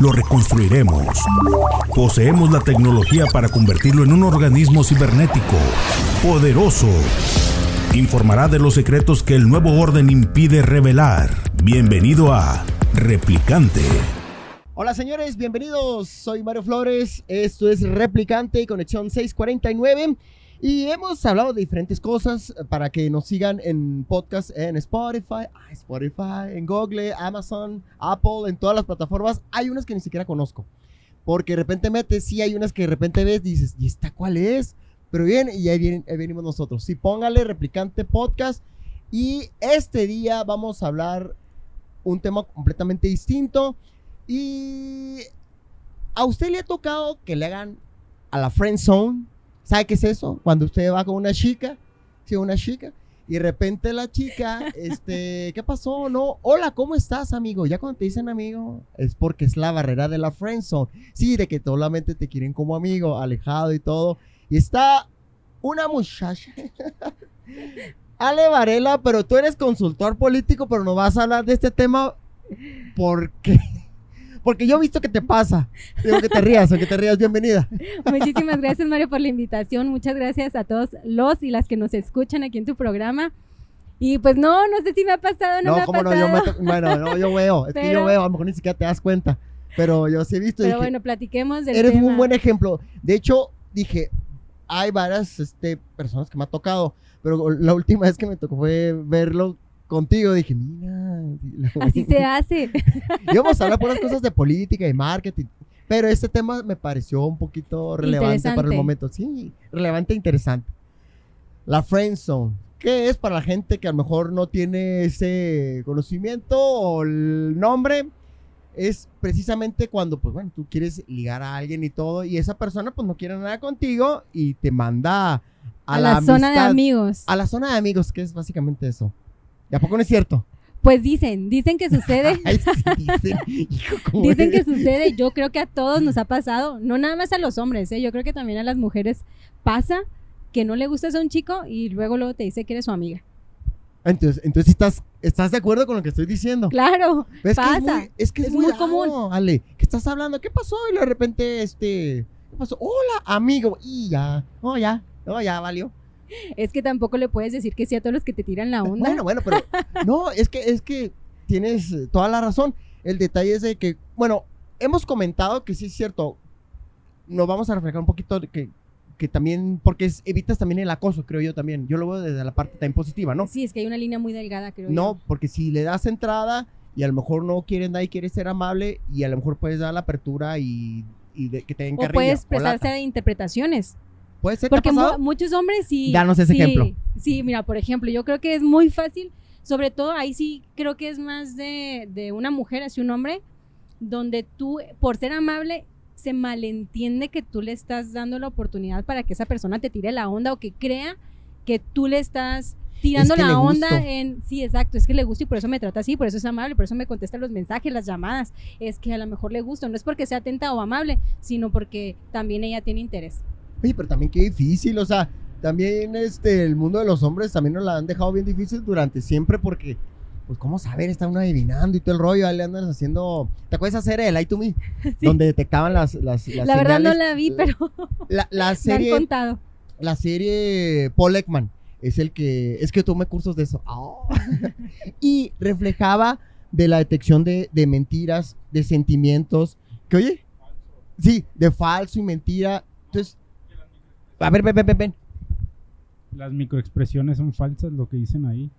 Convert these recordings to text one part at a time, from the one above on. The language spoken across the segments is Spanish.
lo reconstruiremos. Poseemos la tecnología para convertirlo en un organismo cibernético, poderoso. Informará de los secretos que el nuevo orden impide revelar. Bienvenido a Replicante. Hola señores, bienvenidos. Soy Mario Flores. Esto es Replicante, conexión 649. Y hemos hablado de diferentes cosas para que nos sigan en podcast en Spotify, ah, Spotify, en Google, Amazon, Apple, en todas las plataformas. Hay unas que ni siquiera conozco. Porque de repente metes, sí hay unas que de repente ves, dices, ¿y esta cuál es? Pero bien, y ahí, venimos nosotros. Sí, póngale replicante podcast. Y este día vamos a hablar un tema completamente distinto. Y a usted le ha tocado que le hagan a la friend zone ¿Sabe qué es eso? Cuando usted va con una chica, sí, una chica, y de repente la chica, este, ¿qué pasó? No, hola, ¿cómo estás, amigo? Ya cuando te dicen amigo, es porque es la barrera de la friendzone. Sí, de que solamente te quieren como amigo, alejado y todo. Y está una muchacha. Ale Varela, pero tú eres consultor político, pero no vas a hablar de este tema porque porque yo he visto que te pasa. Digo que te rías, o que te rías, bienvenida. Muchísimas gracias, Mario, por la invitación. Muchas gracias a todos los y las que nos escuchan aquí en tu programa. Y pues no, no sé si me ha pasado, no, no me ha pasado. No, yo bueno, no, yo veo, es que yo veo, a lo mejor ni siquiera te das cuenta. Pero yo sí he visto. Pero bueno, platiquemos del Eres un buen ejemplo. De hecho, dije, hay varias este, personas que me ha tocado, pero la última vez que me tocó fue verlo contigo dije, mira. Así se hace. Íbamos a hablar por las cosas de política y marketing. Pero este tema me pareció un poquito relevante para el momento. Sí, relevante e interesante. La friend zone. ¿Qué es para la gente que a lo mejor no tiene ese conocimiento o el nombre? Es precisamente cuando, pues bueno, tú quieres ligar a alguien y todo, y esa persona pues no quiere nada contigo y te manda a, la, zona de amigos. A la zona de amigos, que es básicamente eso. ¿Y a poco no es cierto? Pues dicen, dicen que sucede. dicen. que sucede. Yo creo que a todos nos ha pasado, no nada más a los hombres, ¿eh? yo creo que también a las mujeres pasa que no le gustas a un chico y luego luego te dice que eres su amiga. Entonces, entonces estás, ¿estás de acuerdo con lo que estoy diciendo? Claro, pasa. es, que es, muy, común. Ale, ¿qué estás hablando? ¿Qué pasó? Y de repente, este, ¿qué pasó? Hola, amigo. Y ya, oh, ya, oh, ya, valió. Es que tampoco le puedes decir que sí a todos los que te tiran la onda. Bueno, bueno, pero no, es que es que tienes toda la razón. El detalle es de que, bueno, hemos comentado que sí es cierto. Nos vamos a reflejar un poquito que, que también, porque evitas también el acoso, creo yo también. Yo lo veo desde la parte tan positiva, ¿no? Sí, es que hay una línea muy delgada, creo no, yo. porque si le das entrada y a lo mejor no quieren dar y quieres ser amable y a lo mejor puedes dar la apertura y, que te den O puedes expresarse a interpretaciones. Puede ser. Porque muchos hombres sí. Danos ese ejemplo. Sí, mira, por ejemplo, yo creo que es muy fácil, sobre todo ahí sí creo que es más de, de una mujer hacia un hombre, donde tú, por ser amable, se malentiende que tú le estás dando la oportunidad para que esa persona te tire la onda o que crea que tú le estás tirando la onda en sí, exacto, es que le gusta y por eso me trata así, por eso es amable, por eso me contesta los mensajes, las llamadas, es que a lo mejor le gusta, no es porque sea atenta o amable, sino porque también ella tiene interés. Oye, pero también qué difícil, o sea, también este, el mundo de los hombres también nos la han dejado bien difícil durante siempre porque, pues, ¿cómo saber? Está uno adivinando y todo el rollo, ahí le andas haciendo... ¿Te acuerdas hacer el I to Me? Donde detectaban las, las, las La verdad no la vi, pero... La, la serie... Me han contado. La serie Paul Ekman es el que... Es que tomé cursos de eso. Ah. y reflejaba de la detección de, de mentiras, de sentimientos, que oye... Sí, de falso y mentira. Entonces, a ver, ven, ven, ven, Las microexpresiones son falsas, lo que dicen ahí.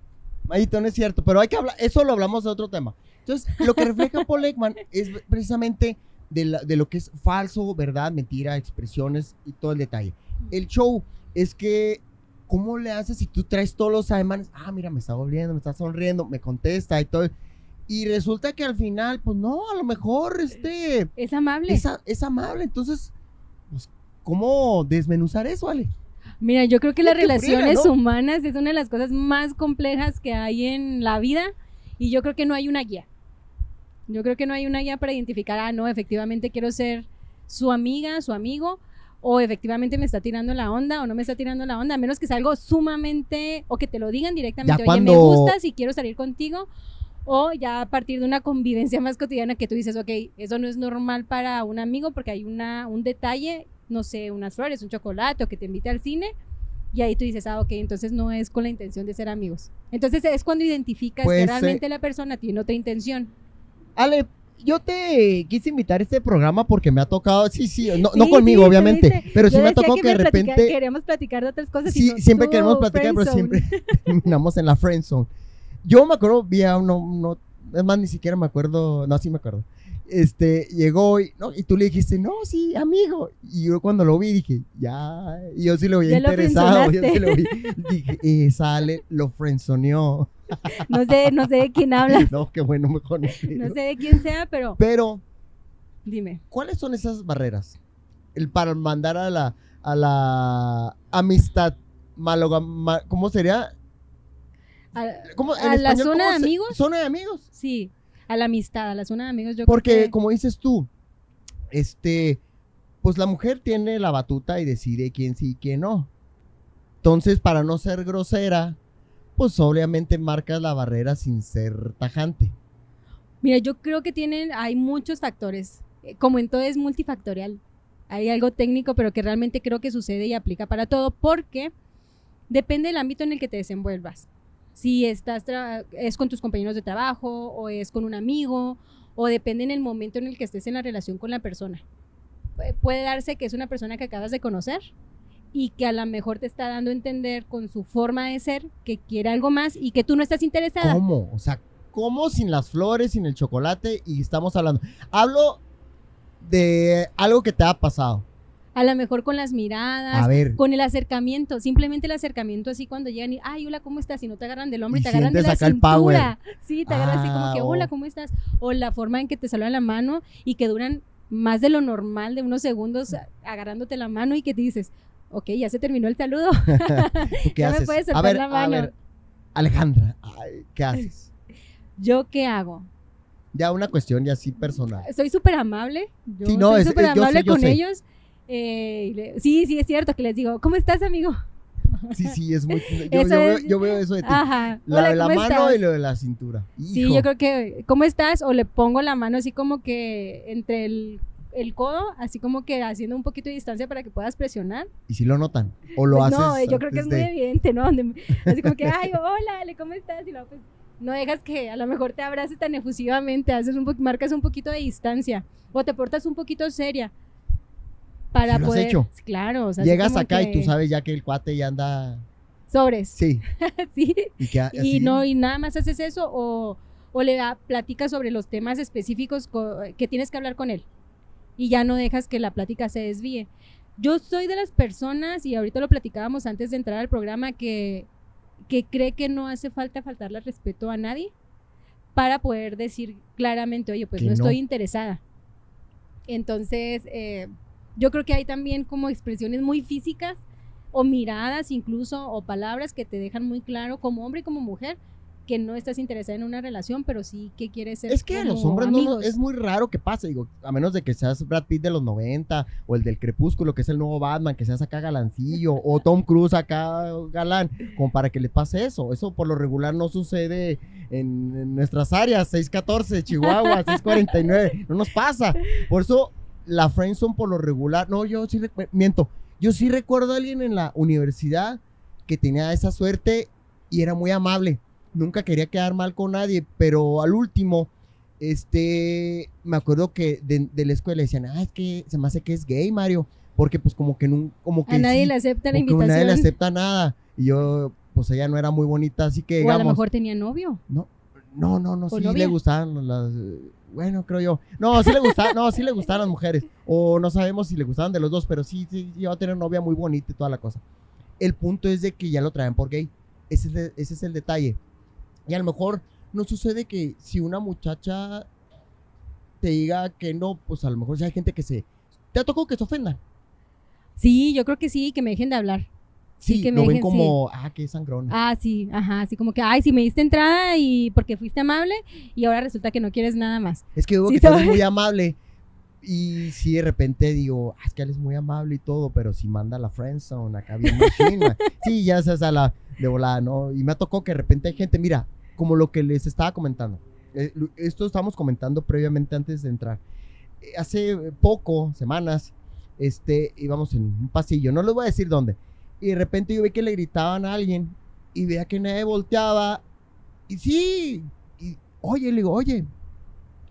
Mayito, no es cierto, pero hay que hablar, eso lo hablamos de otro tema. Entonces, lo que refleja Paul Ekman es precisamente de, de, lo que es falso, verdad, mentira, expresiones y todo el detalle. El show es que, ¿cómo le haces si tú traes todos los ademanes? Ah, mira, me está volviendo, me está sonriendo, me contesta y todo. Y resulta que al final, pues no, a lo mejor este Es amable. es, a- es amable. Entonces, pues, ¿cómo desmenuzar eso, Ale? Mira, yo creo que las relaciones ¿no? humanas es una de las cosas más complejas que hay en la vida y yo creo que no hay una guía. Yo creo que no hay una guía para identificar, ah, no, efectivamente quiero ser su amiga, su amigo, o efectivamente me está tirando la onda o no me está tirando la onda, a menos que sea algo sumamente, o que te lo digan directamente, Ya oye, me cuando- gustas y quiero salir contigo, o ya a partir de una convivencia más cotidiana que tú dices, ok, eso no es normal para un amigo porque hay una, un detalle, no sé, unas flores, un chocolate, o que te invite al cine, y ahí tú dices, ah, ok, entonces no es con la intención de ser amigos. Entonces es cuando identificas Pues, que eh, realmente la persona tiene otra intención. Ale, yo te quise invitar a este programa porque me ha tocado, sí, sí, no, no Sí, conmigo, sí, obviamente, viste. pero sí me ha tocado que, de me platica- repente, queríamos platicar de otras cosas. y sí, no, siempre queremos platicar, pero friendzone. siempre terminamos en la friend zone. Yo me acuerdo, vi a uno, uno, es más, ni siquiera me acuerdo, no, sí me acuerdo. Este, llegó y, no, y tú le dijiste, no, sí, amigo. Y yo cuando lo vi dije, ya, y yo sí lo vi Ya lo interesado, yo sí lo vi. Dije, eh, sale, lo frenzoneó. No sé, no sé de quién habla, No, qué bueno, mejor no. no sé de quién sea, pero Pero, dime. ¿cuáles son esas barreras? El para mandar a la, a la amistad malogama, ¿cómo sería? A- ¿Cómo, ¿A la zona de se- amigos? Zona de amigos. sí, a la amistad, a la zona de amigos, yo Porque, creo que... como dices tú, este, pues la mujer tiene la batuta y decide quién sí y quién no. Entonces, para no ser grosera, pues obviamente marcas la barrera sin ser tajante. Mira, yo creo que tienen, hay muchos factores. Eh, Como en todo es multifactorial. Hay algo técnico, pero que realmente creo que sucede y aplica para todo, porque depende del ámbito en el que te desenvuelvas. Si estás es con tus compañeros de trabajo, o es con un amigo, o depende en el momento en el que estés en la relación con la persona. Pu- Puede darse que es una persona que acabas de conocer y que a lo mejor te está dando a entender con su forma de ser que quiere algo más y que tú no estás interesada. ¿Cómo? O sea, ¿cómo sin las flores, sin el chocolate? Y estamos hablando. Hablo de algo que te ha pasado. A lo mejor con las miradas, con el acercamiento, simplemente el acercamiento así cuando llegan y, ay, hola, ¿cómo estás? Y no te agarran del hombro y, Y te agarran de la cintura. Sí, te agarran así como que, Ah, hola, oh. ¿cómo estás? O la forma en que te saludan la mano y que duran más de lo normal, de unos segundos agarrándote la mano y que te dices, ok, ya se terminó el saludo. ¿tú qué me haces? a ver, la a mano. ver, Alejandra, ¿qué haces? ¿Yo qué hago? Ya una cuestión ya así personal. Soy súper amable. Yo Sí, no, soy súper yo amable sé, yo con sé. ellos. Eh, le- sí, sí, es cierto que les digo, ¿cómo estás, amigo? Sí, sí, es muy... Yo, yo veo, es- yo veo eso de ti. Ajá. La Hola, de la ¿cómo mano estás? y lo de la cintura. Sí, Hijo. yo creo que, ¿cómo estás? O le pongo la mano así como que entre el, el codo, así como que haciendo un poquito de distancia para que puedas presionar. Y si lo notan. O lo Pues haces. no, yo creo que es muy de- evidente, ¿no? Así como que, ay, hola, Ale, ¿cómo estás? Y luego, pues, no dejas que a lo mejor te abraces tan efusivamente, haces un marcas un poquito de distancia o te portas un poquito seria para ¿Sí lo has poder. hecho? Claro, o sea, Llegas acá y que tú sabes ya que el cuate ya anda. Sobres. Sí. sí. Y, que, y no y nada más haces eso o, o le da, platicas sobre los temas específicos co- que tienes que hablar con él y ya no dejas que la plática se desvíe. Yo soy de las personas, y ahorita lo platicábamos antes de entrar al programa, que, que cree que no hace falta faltarle al respeto a nadie para poder decir claramente, oye, pues no no. estoy interesada. Entonces, eh, yo creo que hay también como expresiones muy físicas o miradas incluso o palabras que te dejan muy claro como hombre y como mujer que no estás interesada en una relación, pero sí que quieres ser Es que a los hombres no, amigos. es muy raro que pase, digo, a menos de que seas Brad Pitt de los 90 o el del Crepúsculo, que es el nuevo Batman, que seas acá galancillo, o Tom Cruise acá galán, como para que le pase eso. Eso por lo regular no sucede en, en nuestras áreas, 614, Chihuahua, 649, no nos pasa. Por eso la friendzone por lo regular, no, yo sí miento, yo sí recuerdo a alguien en la universidad que tenía esa suerte y era muy amable nunca quería quedar mal con nadie, pero al último, este, me acuerdo que de, de la escuela decían, ah, es que se me hace que es gay, Mario, porque pues como que, como que a nadie sí, le acepta la invitación. nadie le acepta nada, y yo, pues ella no era muy bonita, así que o a lo mejor tenía novio. no, no, no, no, ¿O sí novia? le gustaban las, bueno, creo yo, no, sí le gustaban, no, sí le gustaban las mujeres, o no sabemos si le gustaban de los dos, pero sí, sí, iba a tener novia muy bonita y toda la cosa. El punto es de que ya lo traen por gay, ese es, el- ese es el detalle. Y a lo mejor no sucede que si una muchacha te diga que no, pues a lo mejor ya hay gente que se... ¿Te ha tocado que se ofendan? Sí, yo creo que sí, que me dejen de hablar. Sí, Sí, que me lo ven como, ah, qué sangrona. Ah, sí, ajá, así como que, ay, si me diste entrada y porque fuiste amable y ahora resulta que no quieres nada más. Es que digo Sí, que tú eres muy amable. Y si de repente digo, ah, es que él es muy amable y todo, pero si manda la friendzone acá bien machina. sí, ya se a la de volada, ¿no? Y me ha tocado que de repente hay gente, mira, como lo que les estaba comentando. eh, esto estábamos comentando previamente antes de entrar. Eh, hace poco, semanas, este, íbamos en un pasillo, no les voy a decir dónde. Y de repente yo vi que le gritaban a alguien y veía que nadie volteaba. Y sí, y, oye, le digo, oye,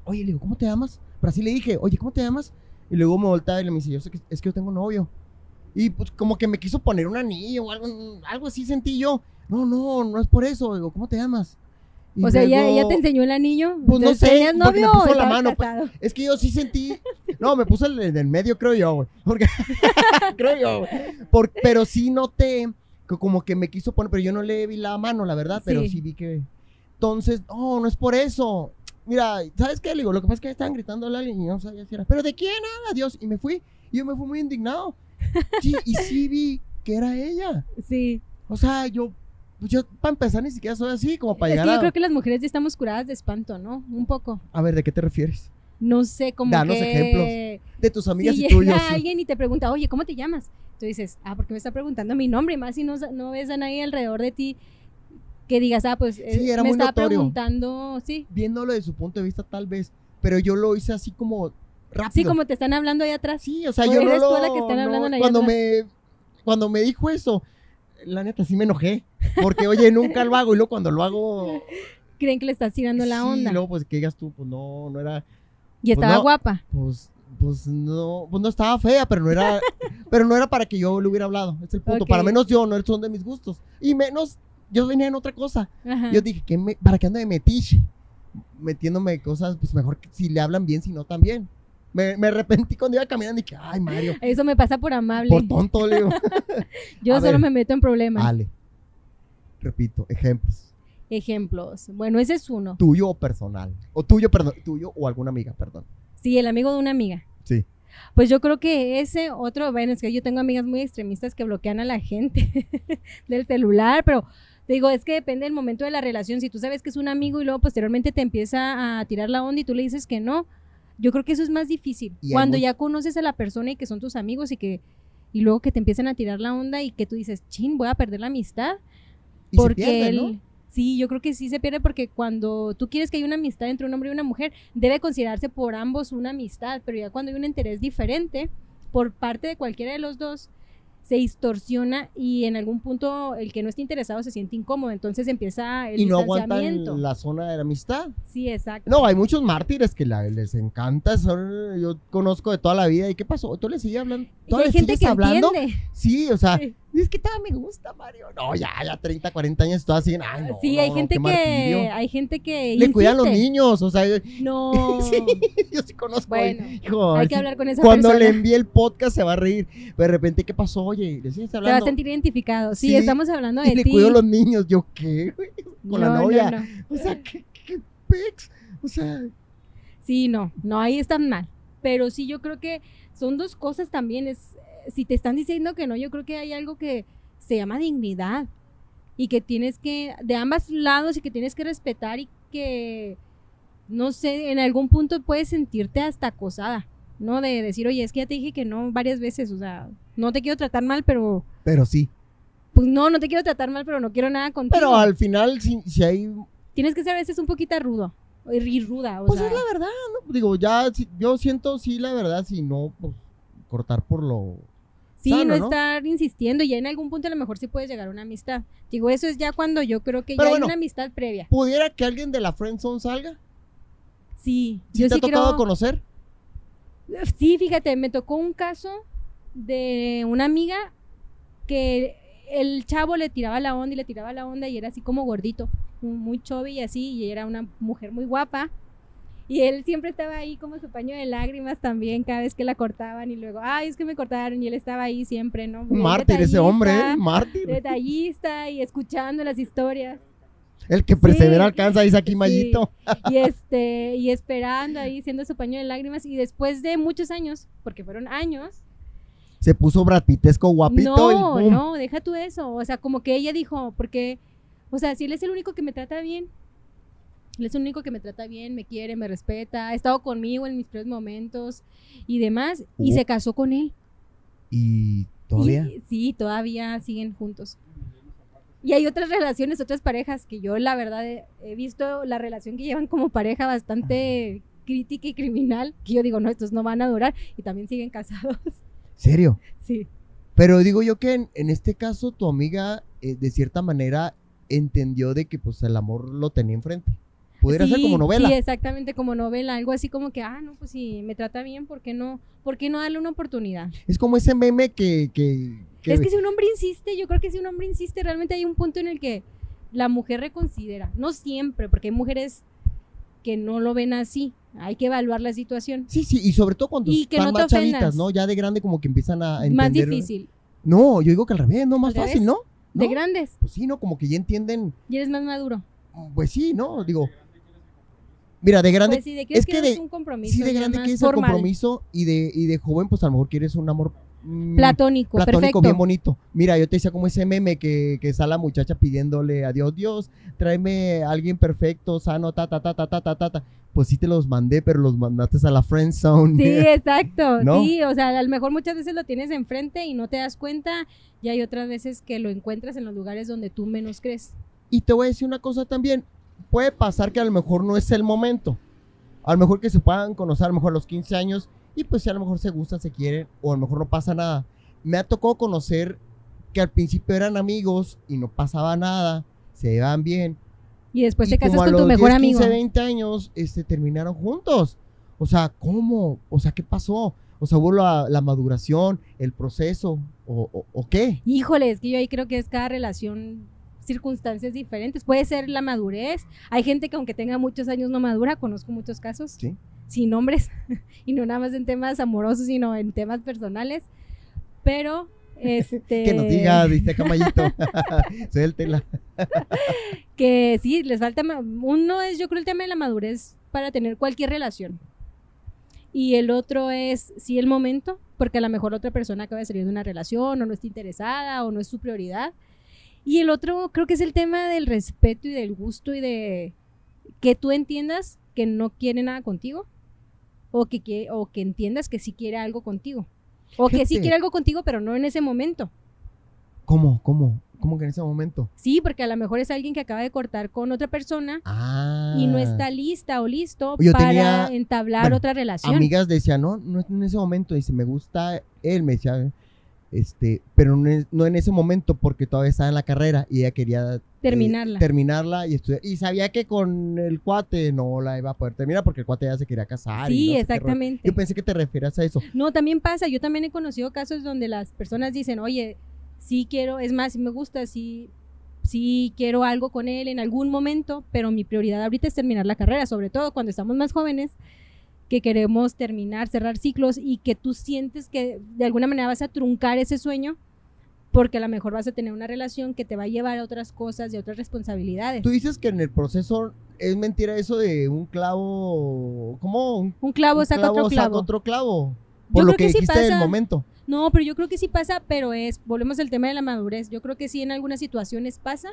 oye, le digo, ¿cómo te llamas? Pero así le dije, oye, ¿cómo te llamas? Y luego me volteaba y le dice, yo sé que es que yo tengo novio. Y pues como que me quiso poner un anillo o algo, algo así sentí yo. No, no, no es por eso. Digo, ¿cómo te llamas? Y o sea, ella, luego- ella te enseñó el anillo. Pues no sé, ¿Tenías porque me novio puso la mano, pues. Es que yo sí sentí. No, me puse en el medio, creo yo, güey. Porque. creo yo, güey. Por- pero sí noté que como que me quiso poner. Pero yo no le vi la mano, la verdad. Pero Sí. sí vi que. Entonces, no, no es por eso. Mira, ¿sabes qué? Le digo, lo que pasa es que estaban gritando a alguien y no sabía si era. ¿Pero de quién? Ah, Dios. Y me fui. Y yo me fui muy indignado. Sí, y sí vi que era ella. Sí. O sea, yo. Pues yo, para empezar, ni siquiera soy así, como para Es que llegar yo a. creo que las mujeres ya estamos curadas de espanto, ¿no? Un poco. A ver, ¿de qué te refieres? No sé, como Danos que... ejemplos. De tus amigas si y llega tuyos. sí. alguien y te pregunta, oye, ¿cómo te llamas? Tú dices, ah, porque me está preguntando mi nombre, y más si no, no ves a nadie alrededor de ti que digas, ah, pues eh, Sí, era me está notorio. preguntando, sí. viéndolo de su punto de vista tal vez, pero yo lo hice así como rápido. Sí, como te están hablando ahí atrás. Sí, o sea, ¿O yo eres lo... la que están no- hablando allá cuando atrás? me cuando me dijo eso, la neta sí me enojé, porque oye, nunca lo hago y luego cuando lo hago Creen que le estás tirando la sí, onda. luego pues que digas tú, pues no, no era y estaba no. guapa. pues pues no, pues no estaba fea, pero no era pero no era para que yo le hubiera hablado, es el punto, para menos yo no son de mis gustos y menos yo venía en otra cosa. Ajá. Yo dije, ¿qué me, ¿para qué ando de metiche? Metiéndome cosas, pues mejor que si le hablan bien, si no también. Me, me arrepentí cuando iba caminando y dije, ay, Mario, Eso me pasa por amable. por tonto, le digo. Yo A solo ver. me meto en problemas. Ale. Repito, ejemplos. Ejemplos. Bueno, ese es uno. Tuyo o personal. O tuyo, perdón, tuyo o alguna amiga, perdón. Sí, el amigo de una amiga. Sí. Pues yo creo que ese otro, bueno, es que yo tengo amigas muy extremistas que bloquean a la gente del celular, pero te digo, es que depende del momento de la relación. Si tú sabes que es un amigo y luego posteriormente te empieza a tirar la onda y tú le dices que no, yo creo que eso es más difícil. Cuando ya conoces a la persona y que son tus amigos y que y luego que te empiezan a tirar la onda y que tú dices, chin, voy a perder la amistad. Y se porque pierde, él. Sí, yo creo que sí se pierde porque cuando tú quieres que haya una amistad entre un hombre y una mujer, debe considerarse por ambos una amistad, pero ya cuando hay un interés diferente por parte de cualquiera de los dos, se distorsiona y en algún punto el que no esté interesado se siente incómodo, entonces empieza el Y no aguantan la zona de la amistad. Sí, exacto. No, hay muchos mártires que la- les encanta. son- yo conozco de toda la vida. ¿Y qué pasó? ¿Tú le sigues hablando? Y ¿Todavía hay le gente sigues que hablando? entiende. Sí, o sea, Sí. es que todavía me gusta, Mario. No, ya, ya 30, 40 años todas siguen. Ay, no, sí, no, hay no, gente que martirio. hay gente que Le cuidan los niños, o sea, No. sí, yo sí conozco. Bueno, hijo, hay que hablar con esa Cuando le envíe el podcast se va a reír. Pero de repente, ¿qué pasó? Oye, ¿le sigues Se va hablando? a sentir identificado. Sí, Sí, estamos hablando de y le ti. cuido los niños. ¿Yo qué? Con la No, no, novia. no. O sea, ¿qué, qué pex? O sea, Sí, no, no, ahí están mal. Pero sí, yo creo que son dos cosas también. Es, eh, si te están diciendo que no, yo creo que hay algo que se llama dignidad y que tienes que, de ambos lados y que tienes que respetar y que, no sé, en algún punto puedes sentirte hasta acosada, ¿no? De decir, oye, es que ya te dije que no varias veces, o sea, no te quiero tratar mal, pero, pero sí. pues no, no te quiero tratar mal, pero no quiero nada contigo. Pero al final, si, si hay. Tienes que ser a veces un poquito rudo y ruda, o Pues sea. es la verdad, ¿no? Digo, ya, si- yo siento, sí, la verdad, si no, pues cortar por lo. Sí, sano, no, ¿no? estar insistiendo. Ya en algún punto a lo mejor sí puedes llegar a una amistad. Digo, eso es ya cuando yo creo que Pero ya bueno. hay una amistad previa. ¿Pudiera que alguien de la Friendzone salga? Sí, ¿Sí yo te ha tocado creo. conocer? Sí, fíjate, me tocó un caso de una amiga que el chavo le tiraba la onda y le tiraba la onda y era así como gordito, muy chubby y así, y era una mujer muy guapa. Y él siempre estaba ahí como su paño de lágrimas también cada vez que la cortaban y luego, ay, es que me cortaron y él estaba ahí siempre, ¿no? Muy mártir ese hombre, ¿eh? detallista, Mártir. detallista y escuchando las historias. El que persevera Sí. alcanza, dice aquí Sí. Mayito. y este y esperando ahí siendo su paño de lágrimas y después de muchos años porque fueron años Se puso bratitesco guapito no y no deja tú eso o sea como que ella dijo porque o sea si él es el único que me trata bien él es el único que me trata bien me quiere me respeta ha estado conmigo en mis peores momentos y demás y Hubo- se casó con él Y todavía. Y- sí, todavía siguen juntos. Y hay otras relaciones, otras parejas que yo la verdad he, he visto la relación que llevan como pareja bastante crítica y criminal, que yo digo, no, estos no van a durar y también siguen casados. ¿Serio? Sí. Pero digo yo que en, en este caso tu amiga, eh, de cierta manera, entendió de que pues el amor lo tenía enfrente. Pudiera ser como novela. Sí, exactamente como novela, algo así como que, ah, no, pues si me trata bien, ¿por qué no? ¿Por qué no darle una oportunidad? Es como ese meme que... que, que- Es que si un hombre insiste, yo creo que si un hombre insiste, realmente hay un punto en el que la mujer reconsidera. No siempre, porque hay mujeres que no lo ven así. Hay que evaluar la situación. Sí, sí, y sobre todo cuando Y que están no más chavitas. ¿no? Ya de grande como que empiezan a entender. Más difícil. No, yo digo que al revés, no, más ¿Al fácil? ¿no? De grandes. Pues sí, ¿no? Como que ya entienden, Y eres más maduro. pues sí, ¿no? Digo, mira, de grande, Pues sí, de es que que de- un compromiso. sí, de grande quieres el compromiso y de, y de joven, pues a lo mejor quieres un amor Platónico, platónico perfecto. bien bonito. Mira, yo te decía como ese meme que, que está la muchacha pidiéndole a Dios, Dios, tráeme a alguien perfecto, sano, ta, ta, ta, ta, ta, ta, ta, ta. Pues sí te los mandé, pero los mandaste a la friend zone. Sí, exacto. ¿No? Sí, o sea, a lo mejor muchas veces lo tienes enfrente y no te das cuenta. Y hay otras veces que lo encuentras en los lugares donde tú menos crees. Y te voy a decir una cosa también. Puede pasar que a lo mejor no es el momento. A lo mejor que se puedan conocer a lo mejor a los 15 años y pues si a lo mejor se gustan, se quieren o a lo mejor no pasa nada. Me ha tocado conocer que al principio eran amigos y no pasaba nada, se llevaban bien. Y después y te casas con tu mejor 10, amigo. 15, 20 años este, terminaron juntos. O sea, ¿cómo? O sea, ¿qué pasó? O sea, hubo la, la maduración, el proceso, o, o- o qué. Híjole, es que yo ahí creo que es cada relación circunstancias diferentes. Puede ser la madurez. Hay gente que aunque tenga muchos años no madura, conozco muchos casos. Sí. Sin nombres. y no nada más en temas amorosos, sino en temas personales. Pero, este... Que nos diga, dice Camayito. Suéltela. que sí, les falta. Uno es, yo creo, el tema de la madurez para tener cualquier relación. Y el otro es, sí, el momento, porque a lo mejor otra persona acaba de salir de una relación o no está interesada o no es su prioridad. Y el otro creo que es el tema del respeto y del gusto y de que tú entiendas que no quiere nada contigo o que, quie- o que entiendas que sí quiere algo contigo. O que sí quiere algo contigo, pero no en ese momento. ¿Cómo? ¿Cómo? ¿Cómo que en ese momento? Sí, porque a lo mejor es alguien que acaba de cortar con otra persona Ah. y no está lista o listo Yo para tenía- entablar bueno, otra relación. Amigas decían, no, no es en ese momento. Dice, me gusta él, me decía, este, pero no, no en ese momento porque todavía estaba en la carrera y ella quería eh, Terminarla. terminarla y estudiar. Y sabía que con el cuate no la iba a poder terminar porque el cuate ya se quería casar. y sí, no qué rollo. exactamente. Yo pensé que te refieras a eso. No, también pasa. Yo también he conocido casos donde las personas dicen, oye, sí quiero, es más, me gusta, sí, sí quiero algo con él en algún momento, pero mi prioridad ahorita es terminar la carrera, sobre todo cuando estamos más jóvenes, que queremos terminar, cerrar ciclos y que tú sientes que de alguna manera vas a truncar ese sueño porque a lo mejor vas a tener una relación que te va a llevar a otras cosas y a otras responsabilidades. Tú dices que en el proceso es mentira eso de un clavo, ¿cómo? Un, Un clavo un saca otro saca clavo. otro clavo. Yo Por lo creo que, que sí dijiste del pasa. momento. No, pero yo creo que sí pasa, pero es, volvemos al tema de la madurez. Yo creo que sí en algunas situaciones pasa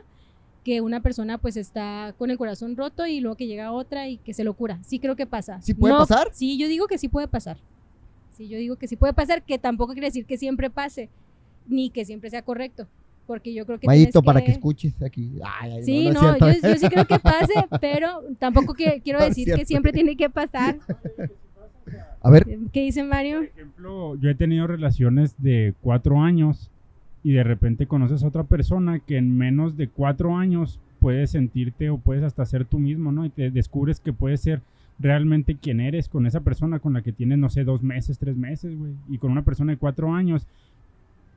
que una persona pues está con el corazón roto y luego que llega otra y que se lo cura. Sí creo que pasa. ¿Sí puede No- pasar? Sí, yo digo que sí puede pasar. Sí, yo digo que sí puede pasar, que tampoco quiere decir que siempre pase, ni que siempre sea correcto. Porque yo creo que Mayito, tienes para que escuches aquí. Ay, ay, Sí, es no, cierto. yo, yo sí creo que pase, pero tampoco que- quiero No decir que siempre tiene que pasar. A ver, ¿Qué dice Mario? Por ejemplo, yo he tenido relaciones de cuatro años y de repente conoces a otra persona que en menos de cuatro años puedes sentirte o puedes hasta ser tú mismo, ¿no? Y te descubres que puedes ser realmente quien eres con esa persona con la que tienes, no sé, dos meses, tres meses, güey. Y con una persona de cuatro años,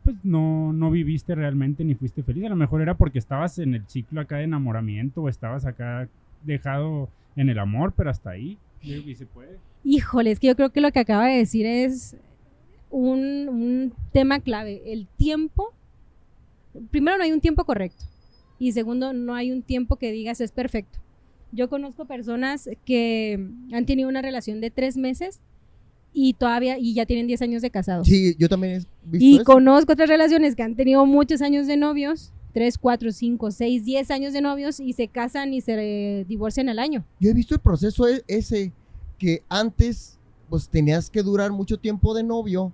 pues no, no viviste realmente ni fuiste feliz. A lo mejor era porque estabas en el ciclo acá de enamoramiento o estabas acá dejado en el amor, pero hasta ahí. Que se puede. Híjole, es que yo creo que lo que acaba de decir es un, un tema clave. El tiempo, primero no hay un tiempo correcto. y segundo, no hay un tiempo que digas es perfecto. Yo conozco personas que han tenido una relación de tres meses y todavía, y ya tienen 10 años de casados. Sí, yo también he visto Y eso. conozco otras relaciones que han tenido muchos años de novios, 3, 4, 5, 6, 10 años de novios y se casan y se eh, divorcian al año. Yo he visto el proceso e- ese que antes pues tenías que durar mucho tiempo de novio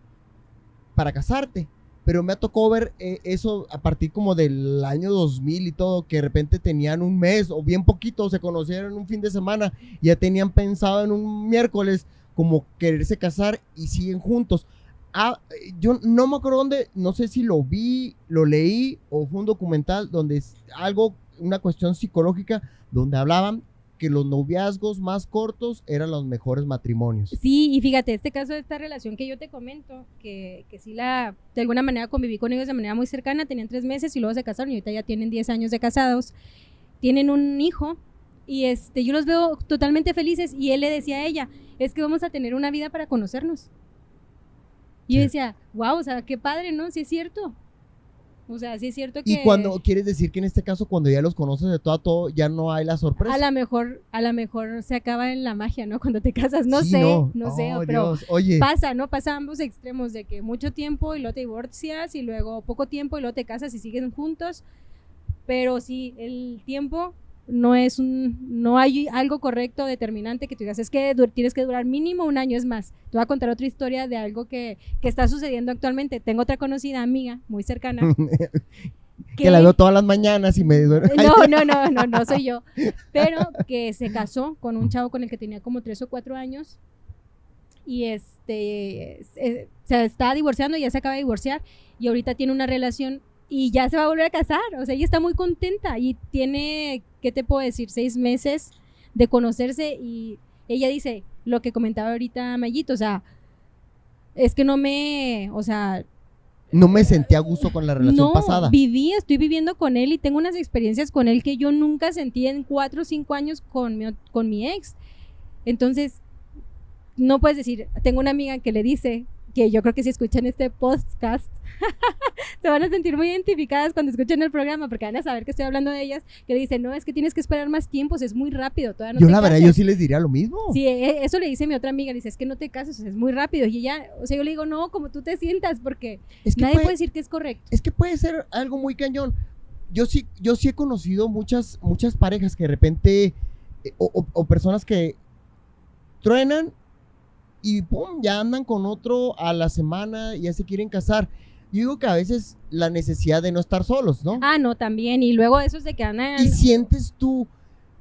para casarte. Pero me ha tocado ver eh, eso a partir como del año 2000 y todo, que de repente tenían un mes o bien poquito, se conocieron un fin de semana, ya tenían pensado en un miércoles como quererse casar y siguen juntos. Ah, yo no me acuerdo dónde, no sé si lo vi, lo leí o fue un documental donde es algo, una cuestión psicológica, donde hablaban que los noviazgos más cortos eran los mejores matrimonios. Sí, y fíjate, este caso de esta relación que yo te comento, que, que sí la, de alguna manera conviví con ellos de manera muy cercana, tenían tres meses y luego se casaron y ahorita ya tienen 10 años de casados, tienen un hijo y este, yo los veo totalmente felices y él le decía a ella, es que vamos a tener una vida para conocernos. Y yo decía, wow, o sea, qué padre, ¿no? Sí es cierto. O sea, sí es cierto que... Y cuando quieres decir que en este caso, cuando ya los conoces de todo a todo, ya no hay la sorpresa. A lo mejor, a lo mejor se acaba en la magia, ¿no? Cuando te casas, no Sí, sé, no, sé, Oh, pero Dios. Oye, pasa, ¿no? Pasa ambos extremos de que mucho tiempo y luego te divorcias y luego poco tiempo y luego te casas y siguen juntos. Pero sí, el tiempo no es un, no hay algo correcto, determinante que tú digas, es que tienes que durar mínimo un año, es más. Te voy a contar otra historia de algo que, que está sucediendo actualmente. Tengo otra conocida amiga muy cercana. que la veo todas las mañanas y me duermo. No, no, no, no, no soy yo. Pero que se casó con un chavo con el que tenía como tres o cuatro años. Y este se, se está divorciando, ya se acaba de divorciar. Y ahorita tiene una relación y ya se va a volver a casar. O sea, ella está muy contenta y tiene, ¿qué te puedo decir? Seis meses de conocerse. Y ella dice lo que comentaba ahorita Mayito. O sea, es que no me, o sea, No me sentí a gusto con la relación no, pasada. viví, estoy viviendo con él y tengo unas experiencias con él que yo nunca sentí en cuatro o cinco años con mi, con mi ex. Entonces, no puedes decir, tengo una amiga que le dice que yo creo que si escuchan este podcast, se van a sentir muy identificadas cuando escuchen el programa porque van a saber que estoy hablando de ellas, que le dice, no, es que tienes que esperar más tiempo, es muy rápido, todavía no yo te la verdad, casas". yo sí les diría lo mismo. Sí, e- eso le dice mi otra amiga, le dice, es que no te cases, es muy rápido. Y ella, o sea, yo le digo, no, como tú te sientas, porque es, que nadie puede, puede decir que es correcto. es que puede ser algo muy cañón. Yo sí, yo sí he conocido muchas, muchas parejas que de repente, eh, o, o- o personas que truenan y pum, ya andan con otro a la semana y ya se quieren casar. Yo digo que a veces la necesidad de no estar solos, ¿no? Ah, no, también. Y luego esos de que. Y sientes tú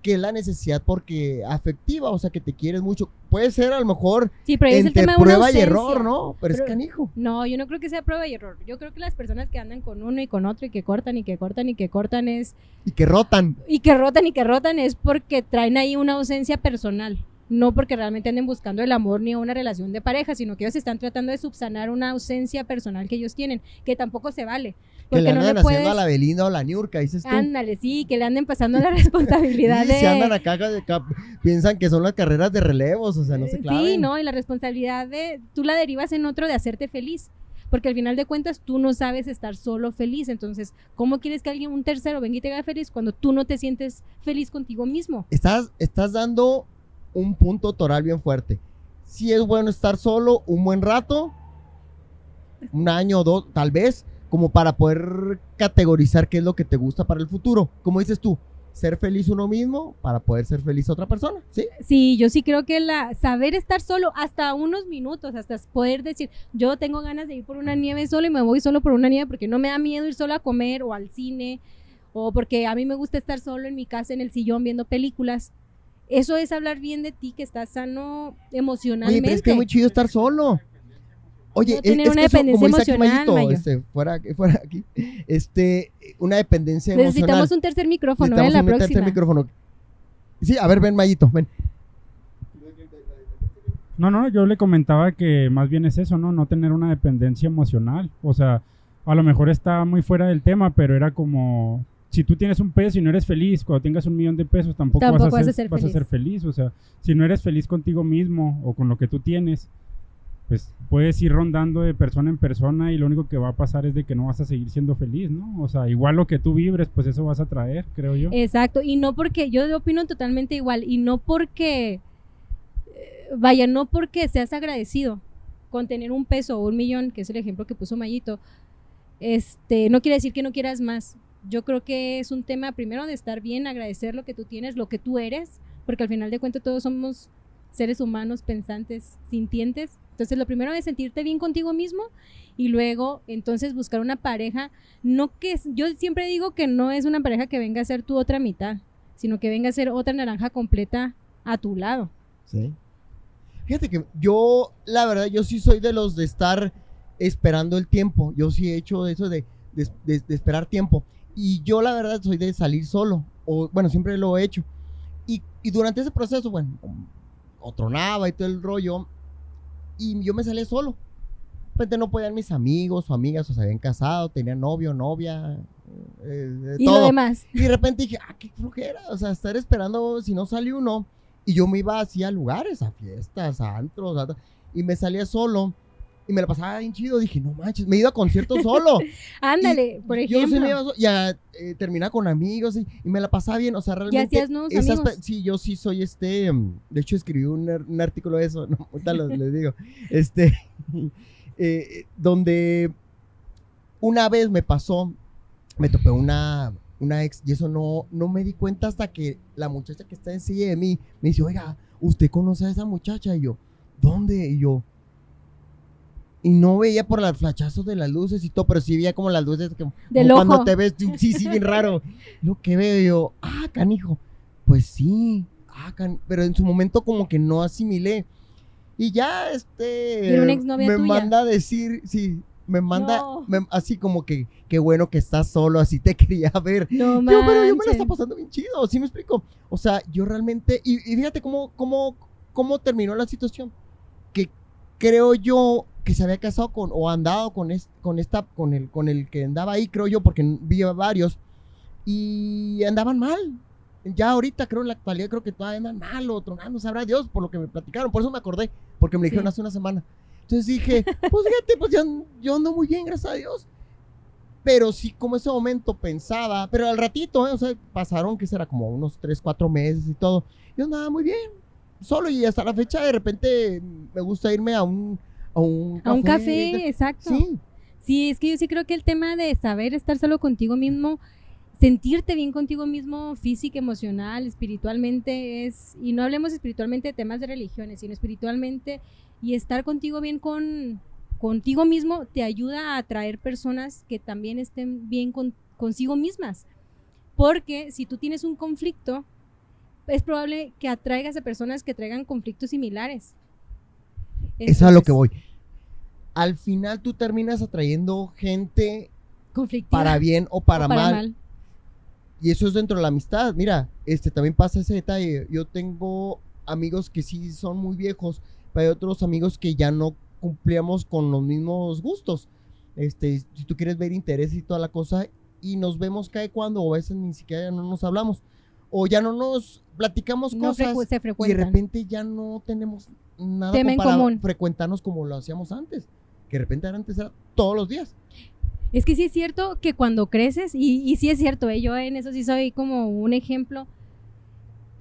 que es la necesidad porque afectiva, o sea, que te quieres mucho. Puede ser a lo mejor Sí, pero es el entre tema de prueba y error, ¿no? Pero, es canijo. No, yo no creo que sea prueba y error. Yo creo que las personas que andan con uno y con otro y que cortan y que cortan y que cortan es. Y que rotan. Y que rotan y que rotan es porque traen ahí una ausencia personal. No porque realmente anden buscando el amor ni una relación de pareja, sino que ellos están tratando de subsanar una ausencia personal que ellos tienen, que tampoco se vale. Que le Porque no andan le haciendo puedes. a la Belinda o la Niurka, dices tú. Ándale, sí, que le anden pasando la responsabilidad Sí, de. se andan acá, de ca- piensan que son las carreras de relevos, o sea, no se claven. Sí, no, y la responsabilidad de, tú la derivas en otro de hacerte feliz. Porque al final de cuentas tú no sabes estar solo feliz. Entonces, ¿cómo quieres que alguien, un tercero, venga y te haga feliz cuando tú no te sientes feliz contigo mismo? Estás, estás dando un punto toral bien fuerte. Si es bueno estar solo un buen rato, un año o dos, tal vez, como para poder categorizar qué es lo que te gusta para el futuro. Como dices tú, ser feliz uno mismo para poder ser feliz otra persona, ¿sí? Sí, yo sí creo que la saber estar solo hasta unos minutos, hasta poder decir, yo tengo ganas de ir por una nieve solo y me voy solo por una nieve porque no me da miedo ir solo a comer o al cine o porque a mí me gusta estar solo en mi casa en el sillón viendo películas. Eso es hablar bien de ti, que estás sano Oye, emocionalmente. pero es que es muy chido estar solo. Oye, No es, tener es una que eso, como dependencia dice aquí emocional, Mayito, este, fuera, fuera aquí, este, una dependencia Necesitamos emocional. un tercer micrófono ¿eh? Necesitamos la un tercer próxima. micrófono. Sí, a ver, ven, Mayito, ven. No, no, yo le comentaba que más bien es eso, ¿no? No tener una dependencia emocional. O sea, a lo mejor está muy fuera del tema, pero era como, si tú tienes un peso y no eres feliz, cuando tengas un millón de pesos tampoco, Tampoco vas, a vas a ser, ser vas a ser feliz. O sea, si no eres feliz contigo mismo o con lo que tú tienes, pues puedes ir rondando de persona en persona y lo único que va a pasar es de que no vas a seguir siendo feliz, ¿no? O sea, igual lo que tú vibres, pues eso vas a traer, creo yo. Exacto, y no porque, yo opino totalmente igual, y no porque, eh, vaya, no porque seas agradecido con tener un peso o un millón, que es el ejemplo que puso Mayito, este, no quiere decir que no quieras más. Yo creo que es un tema primero de estar bien, agradecer lo que tú tienes, lo que tú eres, porque al final de cuentas todos somos seres humanos pensantes, sintientes. Entonces lo primero es sentirte bien contigo mismo y luego entonces buscar una pareja, no que yo siempre digo que no es una pareja que venga a ser tu otra mitad, sino que venga a ser otra naranja completa a tu lado. Sí. Fíjate que yo, la verdad, yo sí soy de los de estar esperando el tiempo. Yo sí he hecho eso de, de, esperar tiempo. Y yo, la verdad, soy de salir solo. O, bueno, siempre lo he hecho. Y, y durante ese proceso, bueno, otro nada y todo el rollo. Y yo me salí solo. De repente no podían mis amigos o amigas, o se habían casado, tenían novio, novia, eh, y todo. lo demás. Y de repente dije, ah, qué flojera, o sea, estar esperando si no sale uno. Y yo me iba así a lugares, a fiestas, a antros, y me salía solo. Y me la pasaba bien chido. Dije, no manches, me iba a conciertos solo. Ándale, por ejemplo. Yo sí me iba ya eh, terminaba con amigos y, me la pasaba bien. O sea, realmente. ¿Y hacías nuevos amigos? Sí, yo sí soy este. De hecho, escribí un, artículo de eso. No, ahorita les digo. Este. Eh, donde una vez me pasó, me topé una, una ex y eso no, no me di cuenta hasta que la muchacha que está en silla de mí me dice, oiga, ¿usted conoce a esa muchacha? Y yo, ¿dónde? Y yo, y no veía por los flachazos de las luces y todo, pero sí veía como las luces que cuando te ves, sí, sí, bien raro. Lo que veo yo, ah, canijo, pues sí, ah, pero en su momento como que no asimilé. Y ya, este, me manda a decir, sí, me manda así como que qué bueno que estás solo, así te quería ver. No, yo, pero yo me la está pasando bien chido, ¿sí me explico? O sea, yo realmente, y, fíjate cómo, cómo, cómo terminó la situación. Que creo yo que se había casado con, o andado con, con esta, con el, con el que andaba ahí, creo yo, porque vi varios, y andaban mal. Ya ahorita creo en la actualidad creo que todavía andan mal o tronando, sabrá Dios por lo que me platicaron, por eso me acordé, porque me dijeron hace una semana. Entonces dije, pues fíjate, pues yo, ando muy bien, gracias a Dios. Pero sí, como ese momento pensaba, pero al ratito, ¿eh? o sea, pasaron que será como unos 3, 4 meses y todo. Yo andaba muy bien, solo y hasta la fecha de repente me gusta irme a un, a un café. A un café, exacto. Sí. Sí, es que yo sí creo que el tema de saber estar solo contigo mismo, sentirte bien contigo mismo, física, emocional, espiritualmente, es, y no hablemos espiritualmente de temas de religiones, sino espiritualmente y estar contigo bien con contigo mismo te ayuda a atraer personas que también estén bien con, consigo mismas. Porque si tú tienes un conflicto, es probable que atraigas a personas que traigan conflictos similares. Eso es a lo que voy. Al final tú terminas atrayendo gente para bien o para, mal. Y eso es dentro de la amistad. Mira, este también pasa ese detalle. Yo tengo amigos que sí son muy viejos pero hay otros amigos que ya no cumplíamos con los mismos gustos. Este, si tú quieres ver interés y toda la cosa, y nos vemos cada cuando, o a veces ni siquiera ya no nos hablamos, o ya no nos platicamos cosas, y de repente ya no tenemos nada para común. frecuentarnos como lo hacíamos antes, que de repente antes era todos los días. Es que sí es cierto que cuando creces, y, y sí es cierto, ¿eh? yo en eso sí soy como un ejemplo,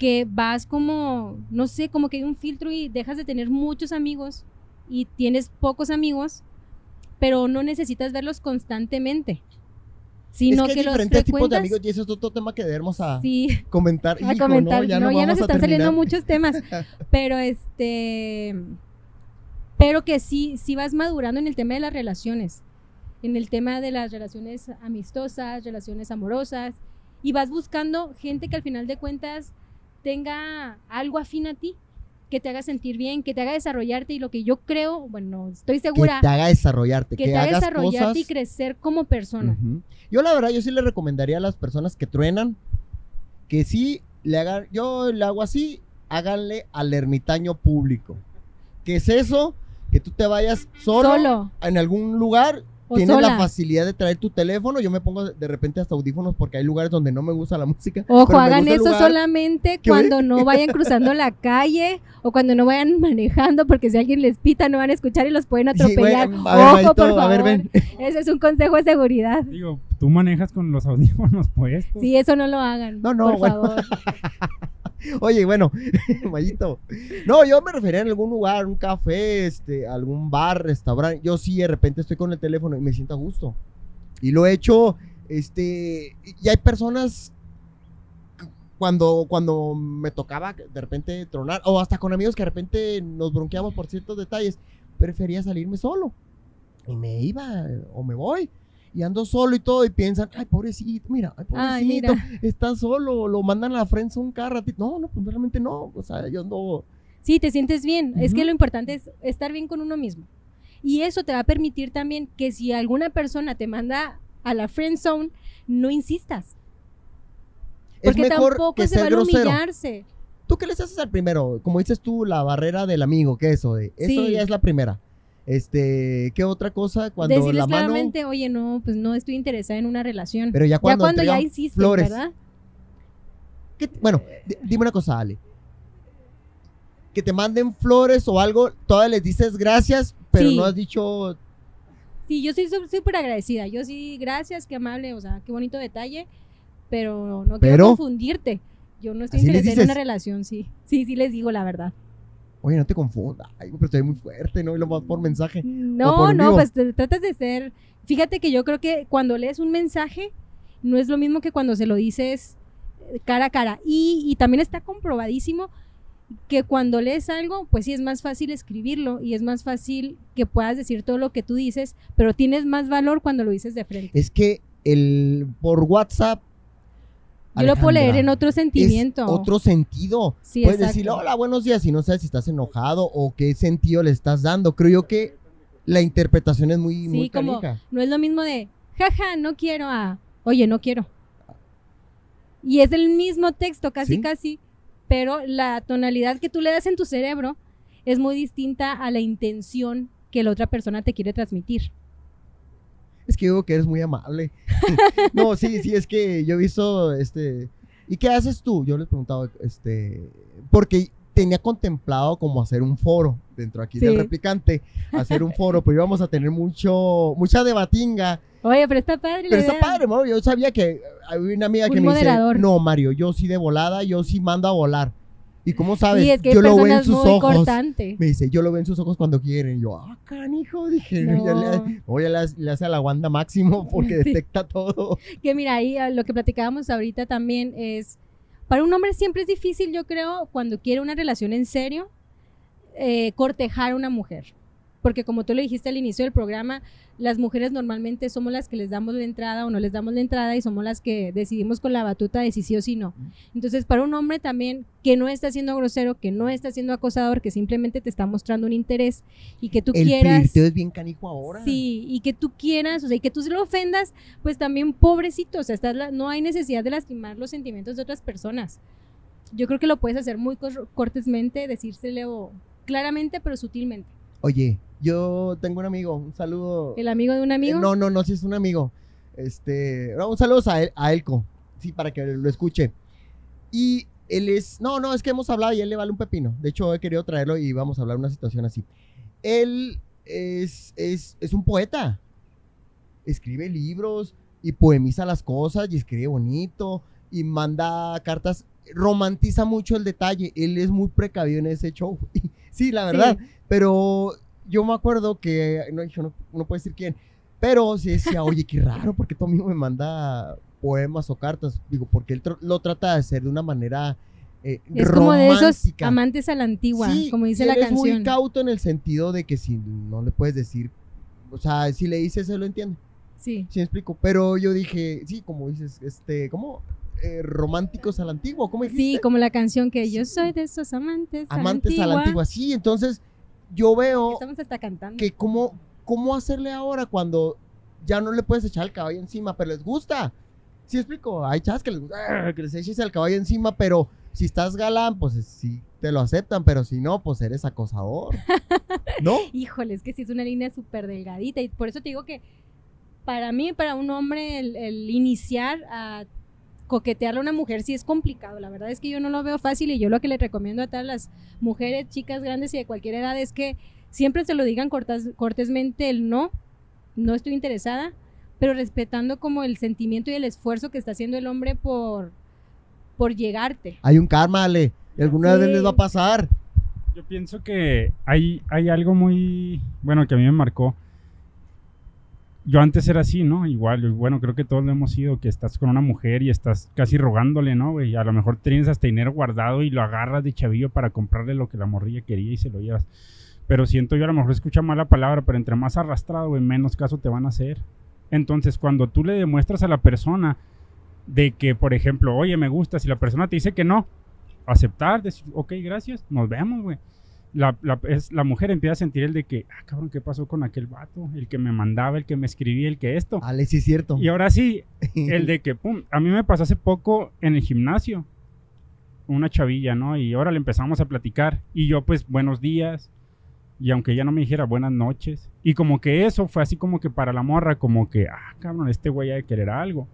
que vas como, no sé, como que hay un filtro y dejas de tener muchos amigos y tienes pocos amigos, pero no necesitas verlos constantemente. Sino es que, hay diferentes tipos de amigos y eso es otro tema que debemos a comentar. A comentar. Ya, no, ya nos están saliendo muchos temas, pero este, pero que sí, sí vas madurando en el tema de las relaciones, en el tema de las relaciones amistosas, relaciones amorosas, y vas buscando gente que al final de cuentas tenga algo afín a ti, que te haga sentir bien, que te haga desarrollarte y lo que yo creo, bueno, estoy segura. Que te haga desarrollarte. Que, te haga desarrollarte y crecer como persona. Yo la verdad, yo sí le recomendaría a las personas que truenan que sí le hagan, yo le hago así, háganle al ermitaño público. ¿Qué es eso? Que tú te vayas solo, en algún lugar O tienes la facilidad de traer tu teléfono, yo me pongo de repente hasta audífonos porque hay lugares donde no me gusta la música. Ojo, hagan eso solamente ¿Qué cuando no vayan cruzando la calle o cuando no vayan manejando, porque si alguien les pita no van a escuchar y los pueden atropellar. Ojo, por favor. a ver, ven. Ese es un consejo de seguridad. Digo, tú manejas con los audífonos puestos. Sí, eso no lo hagan. No, no, por bueno. favor. Oye, bueno, Mayito. No, yo me refería en algún lugar, un café, este, algún bar, restaurante. Yo sí de repente estoy con el teléfono y me siento a gusto. Y lo he hecho, este, y hay personas cuando, cuando me tocaba de repente tronar, o hasta con amigos que de repente nos bronqueamos por ciertos detalles, prefería salirme solo. Y me iba, o me voy. Y ando solo y todo, y piensan, ay, pobrecito, mira, ay, Ay, pobrecito, mira. está solo, lo mandan a la frente un carro. No, no, pues realmente no. O sea, yo ando. Sí, te sientes bien. Es que lo importante es estar bien con uno mismo. Y eso te va a permitir también que si alguna persona te manda a la friend zone, no insistas. Es Porque mejor tampoco que se van a humillarse. ¿Tú qué les haces al primero? Como dices tú, la barrera del amigo, ¿qué es eso? De, eso Sí. ya es la primera. Este, ¿qué otra cosa? Cuando Decirles la mano. claramente, oye, no, pues no estoy interesada en una relación. Pero ya ya cuando, cuando ya entregan insisten, flores. ¿verdad? ¿Qué- bueno, di- dime una cosa, Ale. Que te manden flores o algo, todas les dices gracias, pero Sí. no has dicho. Sí, yo soy súper agradecida. Yo sí, gracias, qué amable, o sea, qué bonito detalle. Pero no quiero Pero- confundirte. Yo no estoy interesada en una relación, sí. Sí, sí les digo la verdad. Oye, no te confundas. Ay, pero estoy muy fuerte, ¿no? Y lo más por mensaje. No, por no, vivo. pues te- tratas de ser. Fíjate que yo creo que cuando lees un mensaje no es lo mismo que cuando se lo dices eh, cara a cara. Y, y también está comprobadísimo que cuando lees algo, pues sí es más fácil escribirlo y es más fácil que puedas decir todo lo que tú dices, pero tienes más valor cuando lo dices de frente. Es que el por WhatsApp. Yo lo puedo leer en otro sentimiento. Es otro sentido. Sí, Puedes exacto. decirle, hola, buenos días, y no sabes si estás enojado o qué sentido le estás dando. Creo yo que la interpretación es muy, Sí, muy como-. No es lo mismo de, jaja, no quiero a, oye, no quiero. Y es el mismo texto, casi, Sí. casi, pero la tonalidad que tú le das en tu cerebro es muy distinta a la intención que la otra persona te quiere transmitir. Que digo que eres muy amable. no, sí, sí, es que yo he visto, este... ¿Y qué haces tú? Yo les preguntaba, este... Porque tenía contemplado como hacer un foro dentro aquí del replicante, hacer un foro, pero íbamos a tener mucho, mucha debatinga. Oye, pero está padre. Pero está padre, Mario. Yo sabía que había una amiga Un que me moderador. dice, no, Mario, yo sí de volada, yo sí mando a volar. ¿Y cómo sabes? Y es que hay yo lo veo en sus ojos. Me dice, yo lo veo en sus ojos cuando quieren. Y yo, ah, canijo, dije, No. ya le, oye, le, hace- le hace a la Wanda máximo porque Sí. detecta todo. Que mira, ahí lo que platicábamos ahorita también es, para un hombre siempre es difícil, yo creo, cuando quiere una relación en serio, eh, cortejar a una mujer. Porque como tú lo dijiste al inicio del programa, las mujeres normalmente somos las que les damos la entrada o no les damos la entrada y somos las que decidimos con la batuta de si sí o si no. Entonces, para un hombre también que no está siendo grosero, que no está siendo acosador, que simplemente te está mostrando un interés y que tú El quieras... flirteo es bien canijo ahora. Sí, y que tú quieras, o sea, y que tú se lo ofendas, pues también pobrecito, o sea, estás la- no hay necesidad de lastimar los sentimientos de otras personas. Yo creo que lo puedes hacer muy cor- cortésmente, decírselo claramente, pero sutilmente. Oye, yo tengo un amigo, un saludo. El amigo de un amigo. Eh, No, no, no, sí es un amigo. Este, no, un saludo a, a Elco, sí, para que lo escuche. Y él es, no, no, es que hemos hablado y él le vale un pepino. De hecho, he querido traerlo y vamos a hablar de una situación así. Él es, es, es un poeta. Escribe libros y poemiza las cosas y escribe bonito y manda cartas. Romantiza mucho el detalle. Él es muy precavido en ese show. sí, la verdad. Pero yo me acuerdo que, no, yo no, no puedo decir quién, pero sí decía, oye, qué raro, porque tu amigo me manda poemas o cartas? Digo, porque él tr- lo trata de hacer de una manera eh, es como de esos romántica. amantes a la antigua, Sí, como dice la él es muy canción. cauto en el sentido de que si no le puedes decir, o sea, si le dices, él lo entiende. Sí. Sí, me explico. Pero yo dije, sí, como dices, este, ¿cómo? Eh, románticos a la antigua, ¿cómo dijiste? Sí, como la canción que yo soy de esos amantes, Amantes a a la antigua. Sí, entonces yo veo cantando. que cómo, cómo hacerle ahora cuando ya no le puedes echar el caballo encima, pero les gusta. Sí, explico. Hay chavas que les gusta que les eches el caballo encima, pero si estás galán, pues sí te lo aceptan, pero si no, pues eres acosador. ¿No? Híjole, es que sí es una línea súper delgadita y por eso te digo que para mí, para un hombre, el, el iniciar a coquetearle a una mujer sí es complicado. La verdad es que yo no lo veo fácil y yo lo que le recomiendo a todas las mujeres, chicas grandes y de cualquier edad es que siempre se lo digan cortas- cortésmente el no, no estoy interesada, pero respetando como el sentimiento y el esfuerzo que está haciendo el hombre por, por llegarte. Hay un karma, Ale. y Alguna Sí. vez les va a pasar. Yo pienso que hay, hay algo muy, bueno, que a mí me marcó. Yo antes era así, ¿no? Igual, y bueno, creo que todos lo hemos sido, que estás con una mujer y estás casi rogándole, ¿no, güey? A lo mejor tienes hasta dinero guardado y lo agarras de chavillo para comprarle lo que la morrilla quería y se lo llevas. Pero siento yo, a lo mejor escucha mala palabra, pero entre más arrastrado, güey, menos caso te van a hacer. Entonces, cuando tú le demuestras a la persona de que, por ejemplo, oye, me gusta, si la persona te dice que no, aceptar, decir, ok, gracias, nos vemos, güey. La, la, es, la mujer empieza a sentir el de que, ah, cabrón, ¿qué pasó con aquel vato? El que me mandaba, el que me escribía, el que esto. Ale, sí es cierto. Y ahora sí, el de que, pum, a mí me pasó hace poco en el gimnasio, una chavilla, ¿no? Y ahora le empezamos a platicar. Y yo, pues, buenos días. Y aunque ella no me dijera buenas noches. Y como que eso fue así como que para la morra, como que, ah, cabrón, este güey ha de querer algo.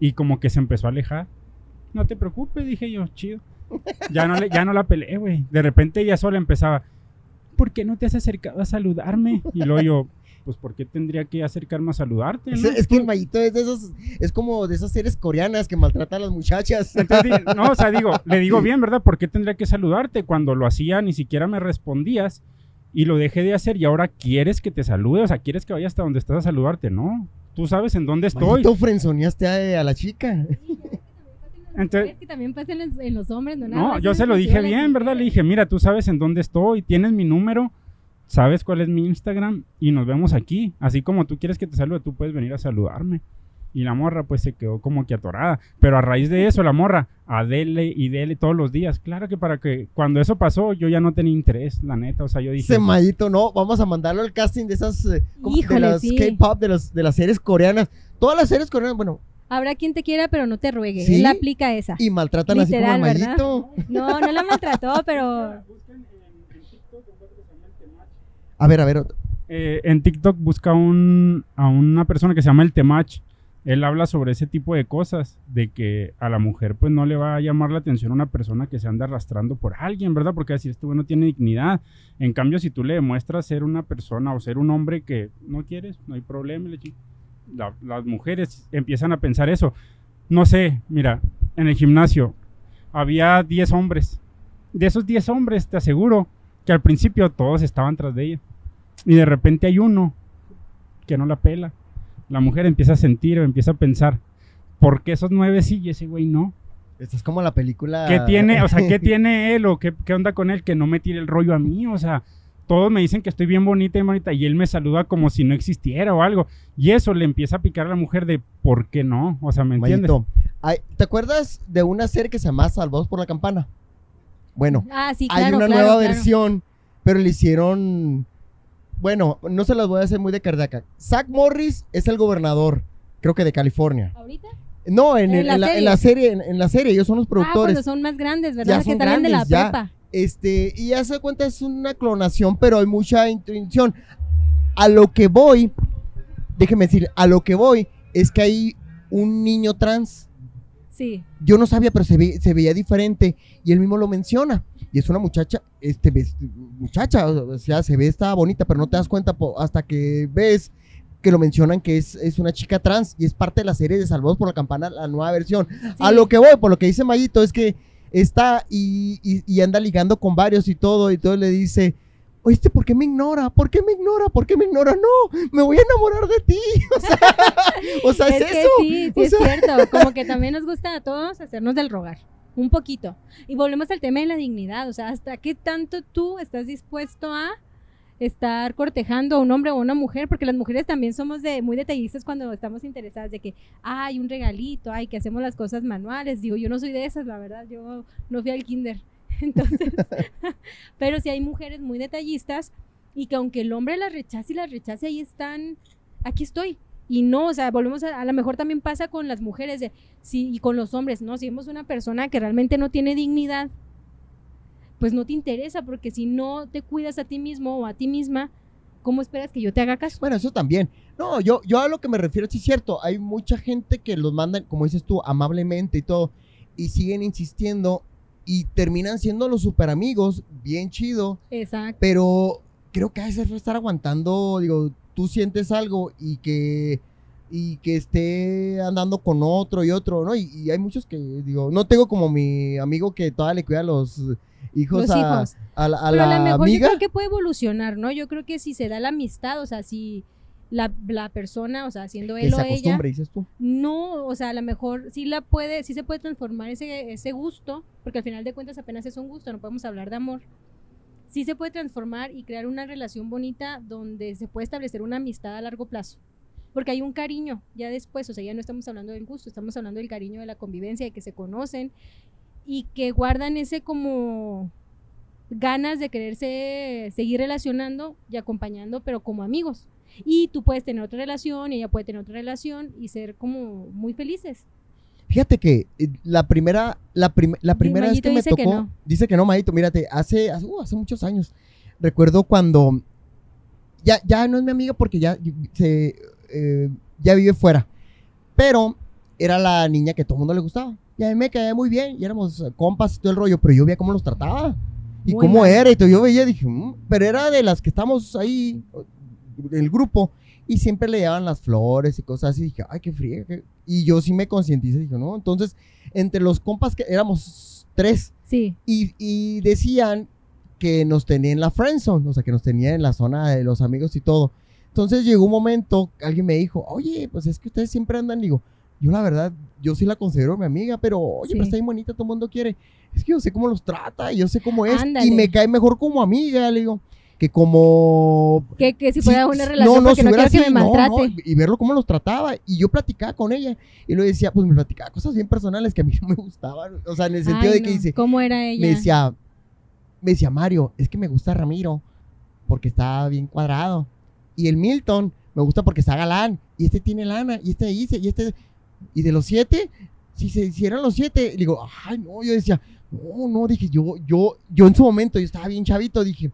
Y como que se empezó a alejar. No te preocupes, dije yo, chido. Ya no, le, ya no la peleé, güey. De repente ella sola empezaba, ¿por qué no te has acercado a saludarme? Y luego yo, pues, ¿por qué tendría que acercarme a saludarte? Es, no? es que el mallito es de esos, es como de esas series coreanas que maltratan a las muchachas. Entonces, no, o sea, digo, le digo bien, ¿verdad? ¿Por qué tendría que saludarte? Cuando lo hacía ni siquiera me respondías y lo dejé de hacer y ahora quieres que te salude, o sea, quieres que vaya hasta donde estás a saludarte, ¿no? Tú sabes en dónde estoy. Mallito frenzoneaste a, a la chica. Entonces- Es que también pasa en los, en los hombres, ¿no? Nada No, más yo se lo dije bien, ¿verdad? Le dije, mira, tú sabes en dónde estoy, tienes mi número, sabes cuál es mi Instagram y nos vemos aquí. Así como tú quieres que te salude, tú puedes venir a saludarme. Y la morra pues se quedó como que atorada. Pero a raíz de eso, la morra, a dele y dele todos los días. Claro que para que cuando eso pasó, yo ya no tenía interés, la neta. O sea, yo dije... Ese mallito, no, vamos a mandarlo al casting de esas, eh, como- de las sí. K-pop, de, de las series coreanas. Todas las series coreanas, bueno, Habrá quien te quiera, pero no te ruegue. ¿Sí? Él aplica esa. y maltratan Literal, así como mallito. No, no la maltrató, pero A ver, a ver, Eh, en TikTok busca un, a una persona que se llama el Temach. Él habla sobre ese tipo de cosas, de que a la mujer pues no le va a llamar la atención una persona que se anda arrastrando por alguien, ¿verdad? Porque va a decir, este güey no tiene dignidad. En cambio, si tú le demuestras ser una persona o ser un hombre que no quieres, no hay problema. le chi- la- las mujeres empiezan a pensar eso. No sé, mira, en el gimnasio había 10 hombres. De esos 10 hombres, te aseguro que al principio todos estaban tras de ella. Y de repente hay uno que no la pela. La mujer empieza a sentir o empieza a pensar, ¿por qué esos nueve sí y ese güey no? esta es como la película. ¿Qué tiene, o sea, qué tiene él o qué, qué onda con él que no me tire el rollo a mí? O sea, todos me dicen que estoy bien bonita y bonita y él me saluda como si no existiera o algo. Y eso le empieza a picar a la mujer de ¿por qué no? O sea, ¿me entiendes? Ay, ¿Te acuerdas de una serie que se llama Salvados por la Campana? Bueno, Ah, sí, hay una claro, nueva claro. versión, pero le hicieron. Bueno, no se las voy a hacer muy de cardaca. Zach Morris es el gobernador, creo que de California. ¿Ahorita? No, en, En el- la en la, en la serie, en, en la serie, ellos son los Ah, productores. cuando son más grandes, ¿verdad? Ya que de la ya. prepa. Este, y ya se cuenta, es una clonación, pero hay mucha intención. A lo que voy, déjeme decir, a lo que voy es que hay un niño trans. Sí. Yo no sabía, pero se, ve- se veía diferente y él mismo lo menciona. Y es una muchacha, este, muchacha, o sea, se ve, está bonita, pero no te das cuenta hasta que ves que lo mencionan que es, es una chica trans y es parte de la serie de Salvados por la Campana, la nueva versión. A lo que voy, por lo que dice Mayito, es que está y, y- y anda ligando con varios y todo, y todo le dice, oíste, ¿por qué me ignora? ¿Por qué me ignora? ¿Por qué me ignora? No, me voy a enamorar de ti. O sea, o sea, es, es que eso. sí, sí O es cierto. Como que también nos gusta a todos hacernos del rogar. Un poquito. Y volvemos al tema de la dignidad. O sea, ¿hasta qué tanto tú estás dispuesto a estar cortejando a un hombre o a una mujer? Porque las mujeres también somos de muy detallistas cuando estamos interesadas de que hay un regalito, ay, que hacemos las cosas manuales. Digo, yo no soy de esas, la verdad. Yo no fui al kinder. Entonces, pero sí hay mujeres muy detallistas y que aunque el hombre las rechace y las rechace, ahí están, aquí estoy. Y no, o sea, volvemos a, a lo mejor también pasa con las mujeres de, y con los hombres, ¿no? Si vemos una persona que realmente no tiene dignidad, pues no te interesa, porque si no te cuidas a ti mismo o a ti misma, ¿cómo esperas que yo te haga caso? Bueno, eso también. No, yo, yo a lo que me refiero, sí es cierto, hay mucha gente que los mandan, como dices tú, amablemente y todo, y siguen insistiendo y terminan siendo los super amigos, bien chido, Exacto. pero creo que a veces estar aguantando, digo, tú sientes algo y que y que esté andando con otro y otro, ¿no? Y, y hay muchos que, digo, no tengo como mi amigo que todavía le cuida a los hijos, Los a, hijos. a la, a Pero a la mejor amiga. yo creo que puede evolucionar, ¿no? Yo creo que si se da la amistad, o sea, si la, la persona, o sea, siendo que él se o ella, acostumbre, dices tú. no, o sea, a lo mejor sí la puede, sí se puede transformar ese, ese gusto, porque al final de cuentas apenas es un gusto, no podemos hablar de amor. Sí se puede transformar y crear una relación bonita donde se puede establecer una amistad a largo plazo. Porque hay un cariño ya después, o sea, ya no estamos hablando del gusto, estamos hablando del cariño de la convivencia, de que se conocen y que guardan ese como ganas de quererse seguir relacionando y acompañando, pero como amigos. Y tú puedes tener otra relación, y ella puede tener otra relación y ser como muy felices. Fíjate que eh, la primera, la, prim- la primera vez que me dice tocó, que no. dice que no, Mayito, mírate, hace, hace, uh, hace muchos años, recuerdo cuando, ya, ya no es mi amiga porque ya, se, eh, ya vive fuera, pero era la niña que todo el mundo le gustaba, y a mí me caía muy bien, y éramos eh, compas y todo el rollo, pero yo veía cómo los trataba, y Muy cómo mal. era, y todo, yo veía, dije, "Mm", pero era de las que estamos ahí, el grupo, y siempre le llevaban las flores y cosas así. Dije, ay, qué qué-". Y yo sí me concienticé. Dije, no. Entonces, entre los compas que éramos tres, Sí, y, y decían que nos tenía en la friendzone, o sea, que nos tenía en la zona de los amigos y todo. Entonces llegó un momento, alguien me dijo, oye, pues es que ustedes siempre andan. Digo, yo la verdad, yo sí la considero mi amiga, pero oye, Sí. pero está bien bonita, todo el mundo quiere. Es que yo sé cómo los trata, y yo sé cómo es, Ándale. y me cae mejor como amiga, le digo, que como que, que si Sí, fuera una sí, relación porque si no, quiero que me no, no, y verlo cómo los trataba. Y yo platicaba con ella. Y lo decía, pues me platicaba cosas bien personales que a mí no me gustaban. O sea, en el sentido Ay, de que no, dice, ¿Cómo era ella? me decía, me decía, Mario, es que me gusta Ramiro porque está bien cuadrado. Y el Milton me gusta porque está galán. Y este tiene lana. Y este dice, y este. Y de los siete, si se hicieran los siete, digo, ay, no, yo decía, no, no, dije, yo, yo, yo en su momento, yo estaba bien chavito, dije,